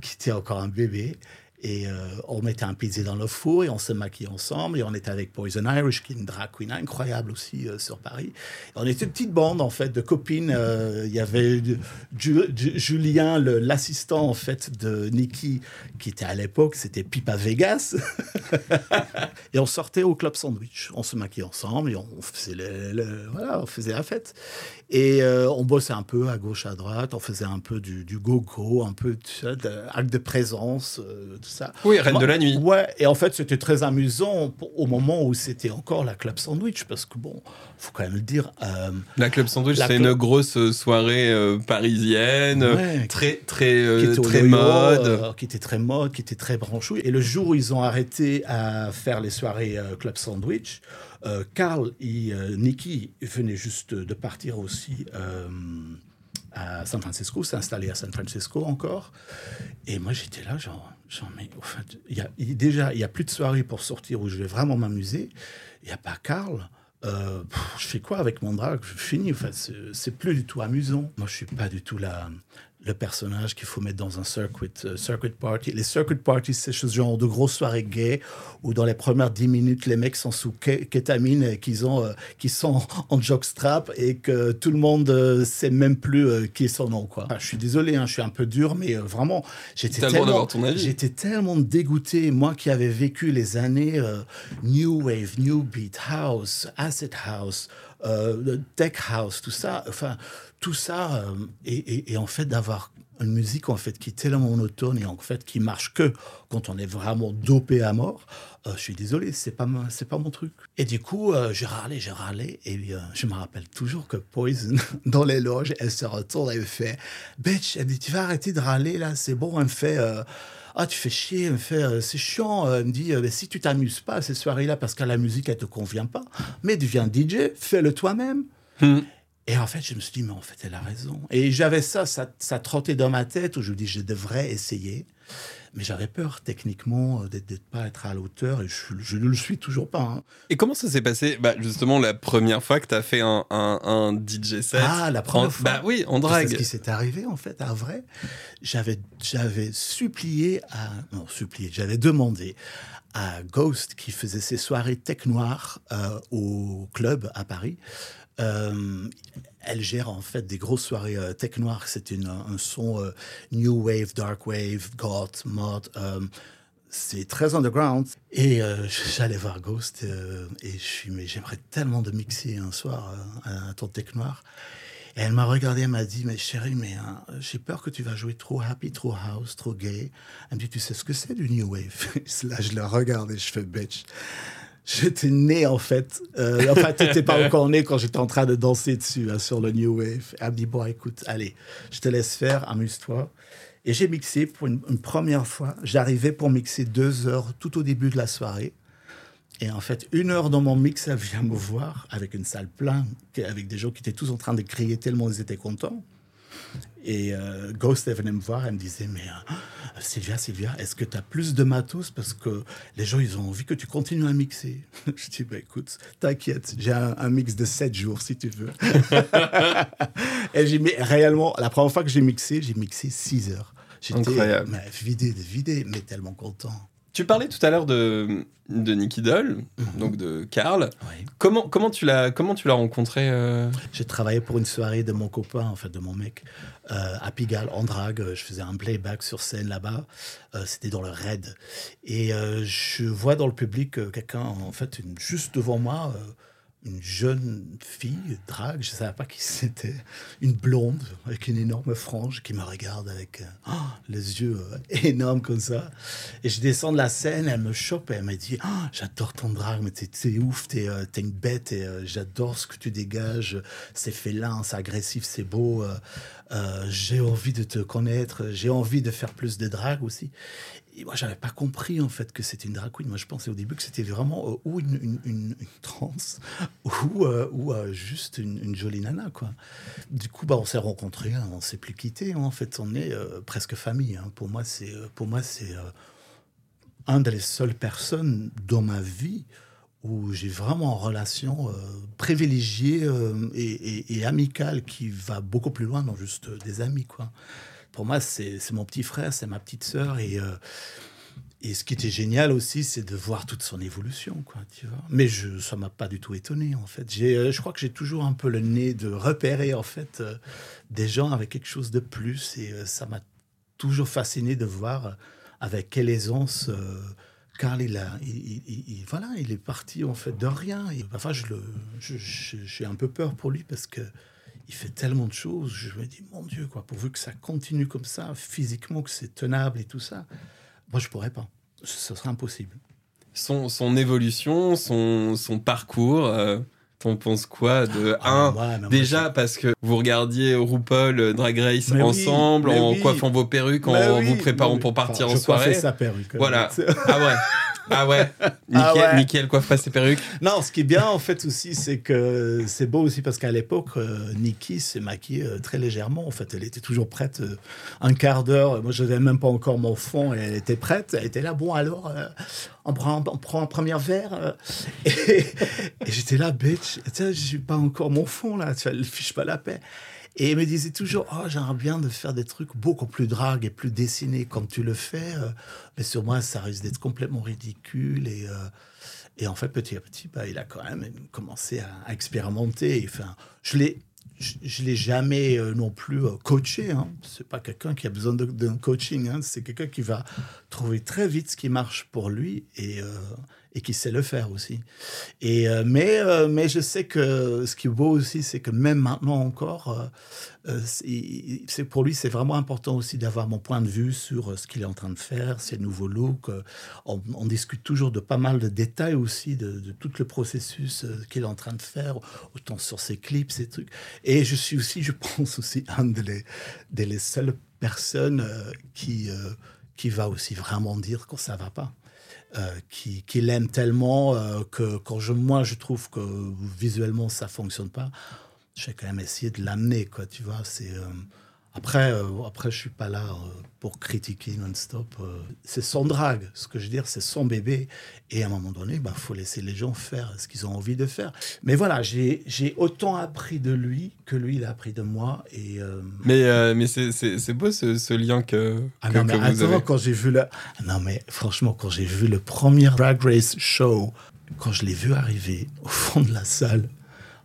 qui était encore un bébé. Et euh, on mettait un pizza dans le four et on se maquillait ensemble. Et on était avec Poison Irish, qui est une drag queen incroyable aussi euh, sur Paris. On était une petite bande, en fait, de copines. Euh, Il y avait Ju- Ju- Julien, l'assistant, en fait, de Nikki, qui était à l'époque, c'était Pipa Vegas. et on sortait au Club Sandwich. On se maquillait ensemble et on faisait, la fête. Et on bossait un peu à gauche, à droite. On faisait un peu du, go-go, un peu de- acte de présence, ça. Oui, Reine de la nuit. Ouais, et en fait, c'était très amusant au moment où c'était encore la Club Sandwich, parce que bon, faut quand même le dire. euh, La Club Sandwich, c'est une grosse soirée euh, parisienne, Ouais, très très euh, très mode. euh, qui était très mode, qui était très branchouille. Et le jour où ils ont arrêté à faire les soirées euh, Club Sandwich, euh, Carl et euh, Nicky venaient juste de partir aussi euh, à San Francisco, s'installer à San Francisco encore. Et moi, j'étais là, genre, genre mais au fait, y a, déjà, il n'y a plus de soirée pour sortir où je vais vraiment m'amuser. Il n'y a pas Carl. Euh, je fais quoi avec mon drag Je finis. Enfin, c'est plus du tout amusant. Moi, je suis pas du tout la, le personnage qu'il faut mettre dans un circuit, euh, circuit party. Les circuit parties, c'est ce genre de grosses soirées gays où dans les premières 10 minutes, les mecs sont sous ké- kétamine et qu'ils ont, euh, sont en jockstrap et que tout le monde euh, sait même plus qui est son nom. Quoi. Enfin, je suis désolé, hein, je suis un peu dur, mais vraiment, j'étais tellement, j'étais tellement dégoûté, moi qui avais vécu les années New Wave, New Beat, House, Acid House, euh, Tech House, tout ça, enfin, tout ça, euh, et, en fait d'avoir une musique en fait qui est tellement monotone et en fait qui marche que quand on est vraiment dopé à mort. euh, je suis désolé, c'est pas c'est pas mon truc. Et du coup, j'ai râlé, j'ai râlé, et je me rappelle toujours que Poison dans les loges, elle se retourne et fait, bitch, elle dit tu vas arrêter de râler là, c'est bon, elle me fait. Euh, ah, tu fais chier, elle me fait, euh, c'est chiant. Euh, Elle me dit, euh, Mais si tu t'amuses pas à ces soirées-là parce que la musique, elle te convient pas, mais deviens DJ, fais-le toi-même. Hmm. Et en fait, je me suis dit, mais en fait, elle a raison. Et j'avais ça, ça, ça trottait dans ma tête où je me dis, je devrais essayer. Mais j'avais peur, techniquement, euh, d'être- pas être à la hauteur et je, je ne le suis toujours pas. hein. Et comment ça s'est passé? Bah, Justement, la première fois que tu as fait un, un, un DJ set. Ah, la première en- fois. Bah oui, en drague. ce qui s'est arrivé, en fait, à vrai? J'avais, j'avais supplié à. Non, supplié, j'avais demandé à Ghost, qui faisait ses soirées tech noires euh, au club à Paris. Euh, elle gère en fait des grosses soirées euh, tech noires. C'est un son euh, new wave, dark wave, goth, mod. euh, c'est très underground. Et euh, j'allais voir Ghost et je suis, mais j'aimerais tellement de mixer un soir un ton tech noir. Et elle m'a regardé, elle m'a dit, mais chérie, mais hein, j'ai peur que tu vas jouer trop happy, trop house, trop gay. Elle me dit, tu sais ce que c'est du new wave? Là, je la regarde et je fais, bitch. J'étais né, en fait. Euh, enfin, t'étais pas encore né quand j'étais en train de danser dessus, hein, sur le new wave. Elle me dit, bon, écoute, allez, je te laisse faire, amuse-toi. Et j'ai mixé pour une, une première fois. J'arrivais pour mixer deux heures tout au début de la soirée. Et en fait, une heure dans mon mix, elle vient me voir avec une salle pleine, avec des gens qui étaient tous en train de crier tellement ils étaient contents. Et euh, Ghost, elle venait me voir, elle me disait, mais euh, Sylvia, Sylvia, est-ce que tu as plus de matos? Parce que les gens, ils ont envie que tu continues à mixer. Je dis, bah, écoute, t'inquiète, j'ai un, un mix de 7 jours, si tu veux. Et j'ai mis réellement, la première fois que j'ai mixé, j'ai mixé 6 heures. J'étais vidé, vidé, mais tellement content. Tu parlais tout à l'heure de, de Nicky Doll, donc de Karl. Oui. Comment, comment tu l'as comment tu l'as rencontré euh? J'ai travaillé pour une soirée de mon copain, en fait, de mon mec, euh, à Pigalle, en drague. Je faisais un playback sur scène là-bas. Euh, C'était dans le raid. Et je vois dans le public quelqu'un, en fait, une- juste devant moi, une jeune fille, drague, je ne savais pas qui c'était, une blonde avec une énorme frange qui me regarde avec euh, oh, les yeux euh, énormes comme ça. Et je descends de la scène, elle me chope et elle me dit Oh, J'adore ton drague, mais t'es ouf, t'es euh, t'es une bête et j'adore ce que tu dégages. C'est félin, c'est agressif, c'est beau. j'ai envie de te connaître, j'ai envie de faire plus de drague aussi. Et moi, j'avais pas compris en fait que c'était une drag. Moi, je pensais au début que c'était vraiment euh, ou une, une, une, une trans ou, euh, ou euh, juste une, jolie nana, quoi. Du coup, bah, on s'est rencontrés, hein, on s'est plus quittés. hein. En fait, on est presque famille. hein. Pour moi, c'est pour moi c'est un des seules personnes dans ma vie où j'ai vraiment une relation privilégiée et, et- amicale qui va beaucoup plus loin dans juste des amis. Quoi. Pour moi, c'est mon petit frère, c'est ma petite sœur. Et, euh, et ce qui était génial aussi, c'est de voir toute son évolution. Quoi. Mais je, ça m'a pas du tout étonné, en fait. J'ai, euh, je crois que j'ai toujours un peu le nez de repérer, en fait, euh, des gens avec quelque chose de plus. Et ça m'a toujours fasciné de voir avec quelle aisance Carl il a, il, il- il- il- voilà, il est parti en fait de rien. Enfin, je- je- j'ai un peu peur pour lui parce que il fait tellement de choses. Je me dis mon Dieu quoi, pourvu que ça continue comme ça, physiquement que c'est tenable et tout ça, moi je pourrais pas. Ce, serait impossible. Son, son évolution, son, son parcours, euh, t'en penses quoi de Ah, un ouais, mais moi, Déjà parce que vous regardiez RuPaul euh, Drag Race Mais ensemble, en oui. coiffant vos perruques, en oui, vous préparant pour partir enfin, en je soirée. sa perruque. Voilà. C'est- Ah ouais. Ah ouais. Ah Nickel, ouais. nickel coiffe pas ses perruques. Non, ce qui est bien en fait aussi, c'est que c'est beau aussi parce qu'à l'époque, euh, Nikki s'est maquillée euh, très légèrement. En fait, elle était toujours prête euh, un quart d'heure. Moi, je n'avais même pas encore mon fond et elle était prête. Elle était là, bon alors, euh, on, prend, on prend un premier verre. et et j'étais là, bitch, je n'ai pas encore mon fond là, tu ne fiche pas la paix. Et elle me disait toujours, oh, j'aimerais bien de faire des trucs beaucoup plus drague et plus dessinés comme tu le fais. mais sur moi, ça risque d'être complètement ridicule. Et, euh, et en fait, petit à petit, bah, il a quand même commencé à, expérimenter. Enfin, je l'ai, je, l'ai jamais euh, non plus euh, coaché. Hein. C'est pas quelqu'un qui a besoin d'un coaching. hein. C'est quelqu'un qui va trouver très vite ce qui marche pour lui et, et qui sait le faire aussi. Et, euh, mais, euh, mais je sais que ce qui est beau aussi, c'est que même maintenant encore, euh, c'est pour lui, c'est vraiment important aussi d'avoir mon point de vue sur ce qu'il est en train de faire, ses nouveaux looks. on, discute toujours de pas mal de détails aussi, de, tout le processus qu'il est en train de faire, autant sur ses clips, ses trucs. Et je suis aussi, je pense aussi, un des des les seules personnes qui, qui va aussi vraiment dire quand ça va pas. Euh, qui, qui l'aime tellement euh, que quand je, moi je trouve que visuellement ça fonctionne pas, je vais quand même essayer de l'amener, quoi, tu vois. C'est euh, après, euh, après je suis pas là euh, pour critiquer non-stop. euh, c'est son drague, ce que je veux dire, c'est son bébé, et à un moment donné, bah faut laisser les gens faire ce qu'ils ont envie de faire. Mais voilà, j'ai j'ai autant appris de lui que lui il a appris de moi, et euh, Mais, mais c'est- beau ce, ce lien que, ah que, non, mais que vous attends, avez. quand j'ai vu le. Non, mais franchement, quand j'ai vu le premier Drag Race show, quand je l'ai vu arriver au fond de la salle,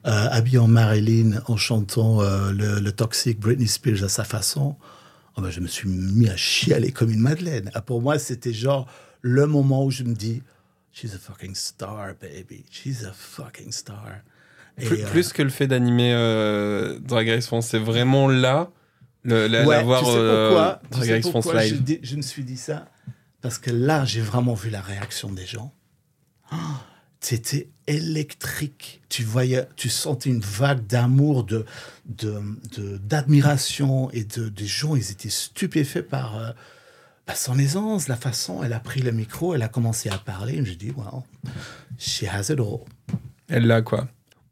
euh, habillé en Marilyn, en chantant euh, le, le toxique Britney Spears à sa façon, oh ben, je me suis mis à chialer comme une madeleine. Ah, Pour moi, c'était genre le moment où je me dis She's a fucking star, baby. She's a fucking star. Et, Plus, euh, plus que le fait d'animer euh, Drag Race France, c'est vraiment là, le, la, Ouais, la voir tu sais pourquoi, Tu Drag sais Race France je, Live. dis- je me suis dit ça? Parce que là, j'ai vraiment vu la réaction des gens. Ah, C'était électrique. Tu voyais, tu sentais une vague d'amour, de, de, de- d'admiration et de, des gens. Ils étaient stupéfaits par euh, bah, son aisance, la façon. Elle a pris le micro, elle a commencé à parler. Je dis, wow, she has it all. Elle l'a quoi.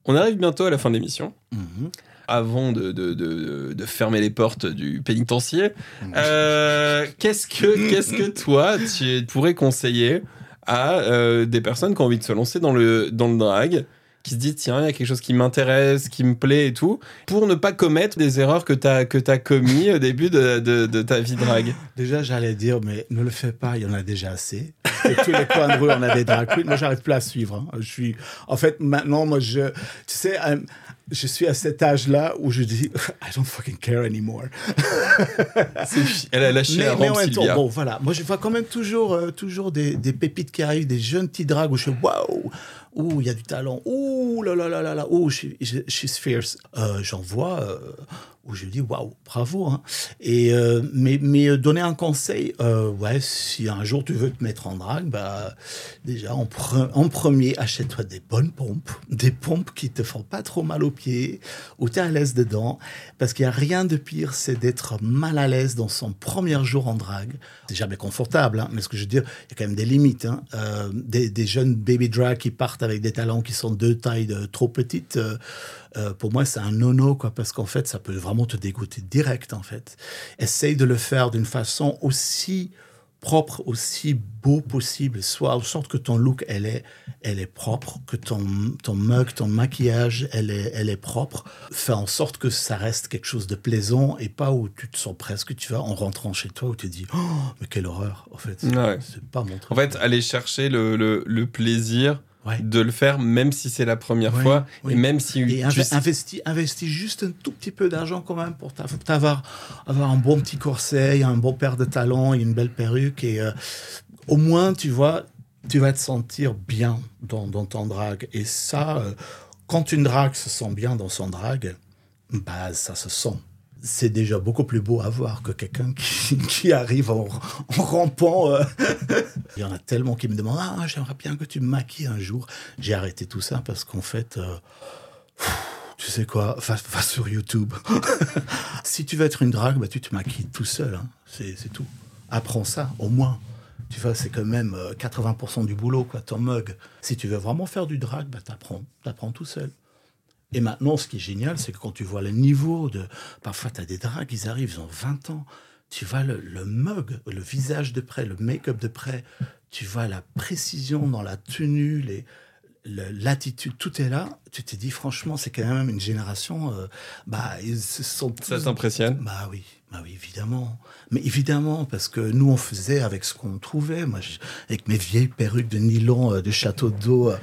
On arrive bientôt à la fin de l'émission. Mhm. Avant de, de, de, de fermer les portes du pénitencier, Mhm. euh, qu'est-ce que qu'est-ce que toi tu pourrais conseiller à euh, des personnes qui ont envie de se lancer dans le dans le drag, qui se disent tiens il y a quelque chose qui m'intéresse, qui me plaît et tout, pour ne pas commettre des erreurs que t'as que t'as commis au début de, de, ta vie drag. Déjà, j'allais dire, mais ne le fais pas, il y en a déjà assez. Tous les coins de rue, on a des drag queens. Moi, j'arrive plus à suivre. hein. Je suis, en fait, maintenant, moi, je, tu sais, euh, je suis à cet âge-là où je dis, I don't fucking care anymore. Elle a lâché Mais, la mais en rampe même temps, bon, voilà. Moi, je vois quand même toujours, euh, toujours des, des pépites qui arrivent, des jeunes petits drags où je fais waouh, ouh, il y a du talent, ouh là là là là là, ouh, she- she- she's fierce. Euh, J'en vois euh, où je dis waouh, bravo. Hein. Et euh, mais, mais euh, donner un conseil, euh, ouais, si un jour tu veux te mettre en drague, bah déjà en, pre- en premier, achète-toi des bonnes pompes, des pompes qui te font pas trop mal aux pieds, où tu es à l'aise dedans, parce qu'il y a rien de pire, c'est d'être mal à l'aise dans son premier jour en drague. C'est jamais confortable, hein, mais ce que je veux dire, il y a quand même des limites. hein. Des, des jeunes baby drag qui partent avec des talents qui sont deux tailles de- trop petites. Euh, pour moi, c'est un nono, quoi, parce qu'en fait, ça peut vraiment te dégoûter direct, en fait. Essaye de le faire d'une façon aussi propre, aussi beau possible. Soit en sorte que ton look, elle est, elle est propre, que ton, ton mug, ton maquillage, elle est, elle est propre. Fais en sorte que ça reste quelque chose de plaisant et pas où tu te sens presque, tu vas en rentrant chez toi où tu te dis, oh, mais quelle horreur, en fait. Ouais. C'est pas mon truc. En fait, aller chercher le, le, le plaisir Ouais. de le faire, même si c'est la première Ouais, fois, oui. et même si Et tu inve- sais- investi, investi juste un tout petit peu d'argent quand même pour t'avoir avoir un bon petit corset, un bon paire de talons une belle perruque. Et euh, au moins, tu vois, tu vas te sentir bien dans, dans ton drag. Et ça, euh, quand une drag se sent bien dans son drag, bah, ça se sent. C'est déjà beaucoup plus beau à voir que quelqu'un qui, arrive en, rampant. euh. Il y en a tellement qui me demandent Ah, j'aimerais bien que tu me maquilles un jour. J'ai arrêté tout ça parce qu'en fait, euh, tu sais quoi, va, sur YouTube. si tu veux être une drague, bah, tu te maquilles tout seul. hein. C'est tout. Apprends ça, au moins. Tu vois, c'est quand même euh, 80% du boulot, quoi, ton mug. Si tu veux vraiment faire du drag, bah, t'apprends. T'apprends tout seul. Et maintenant, ce qui est génial, c'est que quand tu vois le niveau de... Parfois, tu as des drags, ils arrivent, ils ont 20 ans. Tu vois le, le mug, le visage de près, le make-up de près. Tu vois la précision dans la tenue, les, le- l'attitude, tout est là. Tu te dis, franchement, c'est quand même une génération... euh, bah, ils se sont ça tous- t'impressionne? bah oui, bah oui, évidemment. Mais évidemment, parce que nous, on faisait avec ce qu'on trouvait. Moi, avec mes vieilles perruques de nylon, euh, de château d'eau, euh,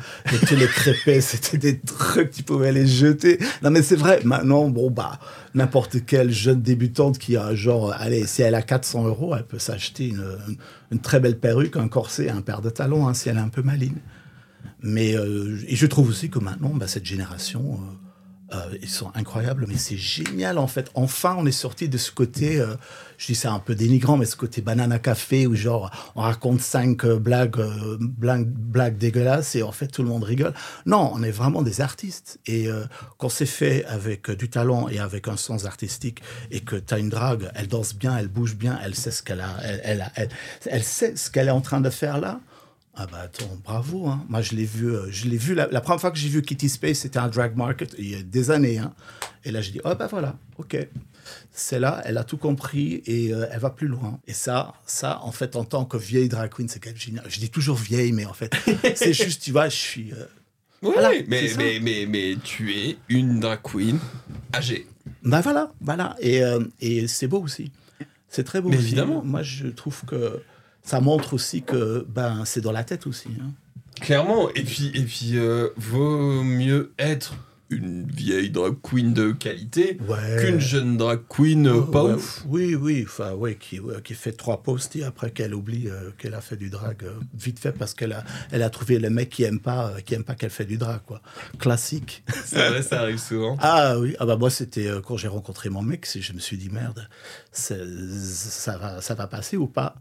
les crépets, c'était des trucs, tu pouvais les jeter. Non, mais c'est vrai, maintenant, bon, bah, n'importe quelle jeune débutante qui a, genre, allez, si elle a 400 euros, elle peut s'acheter une, une, très belle perruque, un corset, un paire de talons, hein, si elle est un peu maligne. Mais euh, et je trouve aussi que maintenant, bah, cette génération, euh, ils sont incroyables. Mais c'est génial en fait. Enfin, on est sorti de ce côté, euh, je dis ça un peu dénigrant, mais ce côté banana café où genre on raconte cinq euh, blagues, blagues, blagues dégueulasses et en fait tout le monde rigole. Non, on est vraiment des artistes. Et quand c'est fait avec du talent et avec un sens artistique et que tu as une drague, elle danse bien, elle bouge bien, elle sait ce qu'elle a, a- elle, elle sait ce qu'elle est en train de faire là. Ah bah attends, bravo. Hein. Moi, je l'ai vu, euh, je l'ai vu la, la première fois que j'ai vu Kitty Space, c'était un drag market il y a des années. Hein. Et là, j'ai dit, oh bah voilà, ok. C'est là, elle a tout compris et euh, elle va plus loin. Et ça, ça, en fait, en tant que vieille drag queen, c'est quand même génial. Je dis toujours vieille, mais en fait, c'est juste, tu vois, je suis. euh, Oui, Voilà, mais, mais, mais, mais tu es une drag queen âgée. Ben voilà, voilà. Et, euh, et c'est beau aussi. C'est très beau Mais aussi. évidemment. Moi, je trouve que ça montre aussi que ben, c'est dans la tête aussi. hein. Clairement, et puis, et puis euh, vaut mieux être une vieille drag queen de qualité Ouais. qu'une jeune drag queen euh, pas Ouais, ouf. Oui, oui, enfin, ouais, qui, ouais, qui fait trois posts et après qu'elle oublie euh, qu'elle a fait du drag euh, vite fait parce qu'elle a, elle a trouvé le mec qui aime pas, qui aime pas qu'elle fait du drag, quoi. Classique. C'est vrai, ça arrive souvent. Ah oui, ah bah moi c'était quand j'ai rencontré mon mec, je me suis dit merde, ça va, ça va passer ou pas?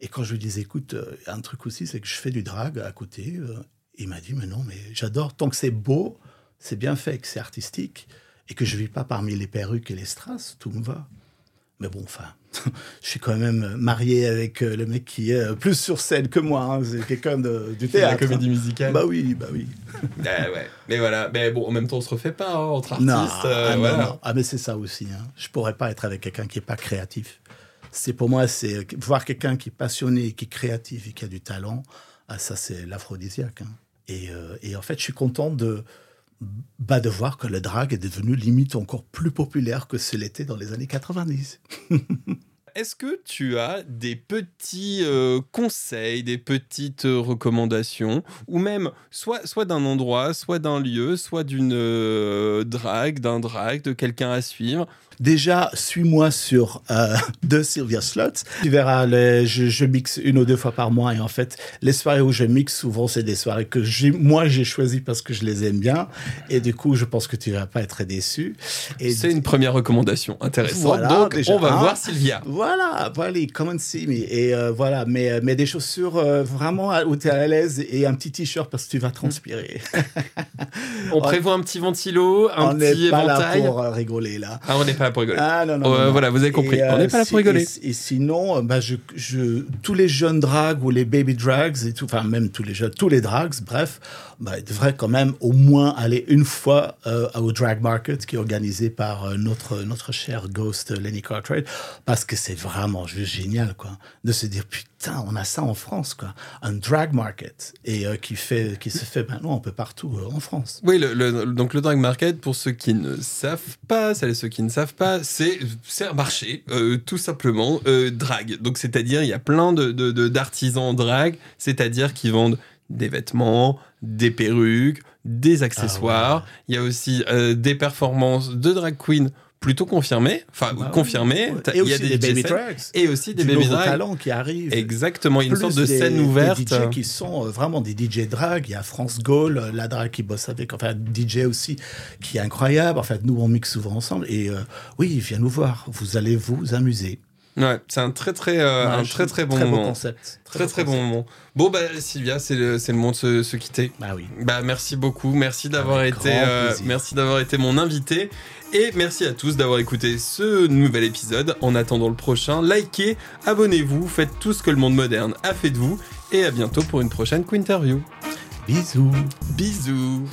Et quand je lui disais écoute, euh, un truc aussi, c'est que je fais du drag à côté. euh, il m'a dit mais non, mais j'adore tant que c'est beau, c'est bien fait, que c'est artistique et que je vis pas parmi les perruques et les strass, tout me va. Mais bon, enfin, je suis quand même marié avec euh, le mec qui est plus sur scène que moi. hein, c'est quelqu'un de- du La théâtre. comédie hein. musicale. Bah oui, bah oui. Ah ouais. Mais voilà, mais bon, en même temps, on se refait pas hein, entre artistes. Non, euh, ah, non, voilà. non. Ah, mais c'est ça aussi. Hein. Je pourrais pas être avec quelqu'un qui est pas créatif. C'est pour moi, c'est voir quelqu'un qui est passionné, qui est créatif et qui a du talent. Ah, ça, c'est l'aphrodisiaque. hein. Et, euh, et en fait, je suis content de, bah, de voir que le drag est devenu limite encore plus populaire que ce l'était dans les années 90. Est-ce que tu as des petits euh, conseils, des petites euh, recommandations, ou même soit, soit d'un endroit, soit d'un lieu, soit d'une drague, d'un drag, de quelqu'un à suivre Déjà, suis-moi sur euh, de Sylvia Slot. Tu verras, les- je, je mixe une ou deux fois par mois. Et en fait, les soirées où je mixe, souvent, c'est des soirées que moi, j'ai choisies parce que je les aime bien. Et du coup, je pense que tu vas pas être déçu. C'est une première recommandation intéressante. Voilà, Donc, déjà, on va hein. voir Sylvia. Voilà, voilà, come and see me. Et euh, voilà, mais, mais des chaussures euh, vraiment où tu es à l'aise et un petit t-shirt parce que tu vas transpirer. On prévoit un petit ventilo, un On n'est petit pas là éventail. pour euh, rigoler là. Ah, on n'est pas pas là pour rigoler. Ah non, non, Euh, non, non. voilà, vous avez compris. Et, On n'est pas là si- pour rigoler. Et, et sinon, euh, bah, je, je, tous les jeunes drags ou les baby drags, et tout, enfin même tous les jeunes, tous les drags, bref, bah, ils devraient quand même au moins aller une fois euh, au drag market qui est organisé par euh, notre notre cher ghost euh, Lenny Cartwright, parce que c'est vraiment juste génial, quoi, de se dire putain, on a ça en France, quoi, un drag market et euh, qui fait qui se fait maintenant un peu partout euh, en France. Oui, le, le- donc le drag market, pour ceux qui ne savent pas, celles et ceux qui ne savent pas, c'est un marché, euh, tout simplement, drag. Donc c'est-à-dire, il y a plein de de- de- d'artisans drag, c'est-à-dire qui vendent des vêtements, des perruques, des accessoires. Il y a aussi des performances de drag queen plutôt confirmées, enfin Bah oui. confirmées. T'as- Et Il y a aussi des des baby drags. et aussi des du baby nouveau talent qui arrive. Exactement, il y a une sorte de des- scène des ouverte. DJ qui sont euh, vraiment des DJ drag. Il y a France Gaulle, euh, la drag qui bosse avec, enfin DJ aussi, qui est incroyable. En fait, nous on mixe souvent ensemble. Et euh, oui, viens nous voir. Vous allez vous amuser. Ouais, c'est un très très euh, Ouais, un très très bon très beau moment. concept. Très très bon concept. moment. Bon bah Sylvia, c'est le, c'est le moment de se, se quitter. Bah oui. Bah merci beaucoup, merci d'avoir été, euh, merci d'avoir été mon invité et merci à tous d'avoir écouté ce nouvel épisode. En attendant le prochain, likez, abonnez-vous, faites tout ce que le monde moderne a fait de vous et à bientôt pour une prochaine Quinterview. Bisous. Bisous.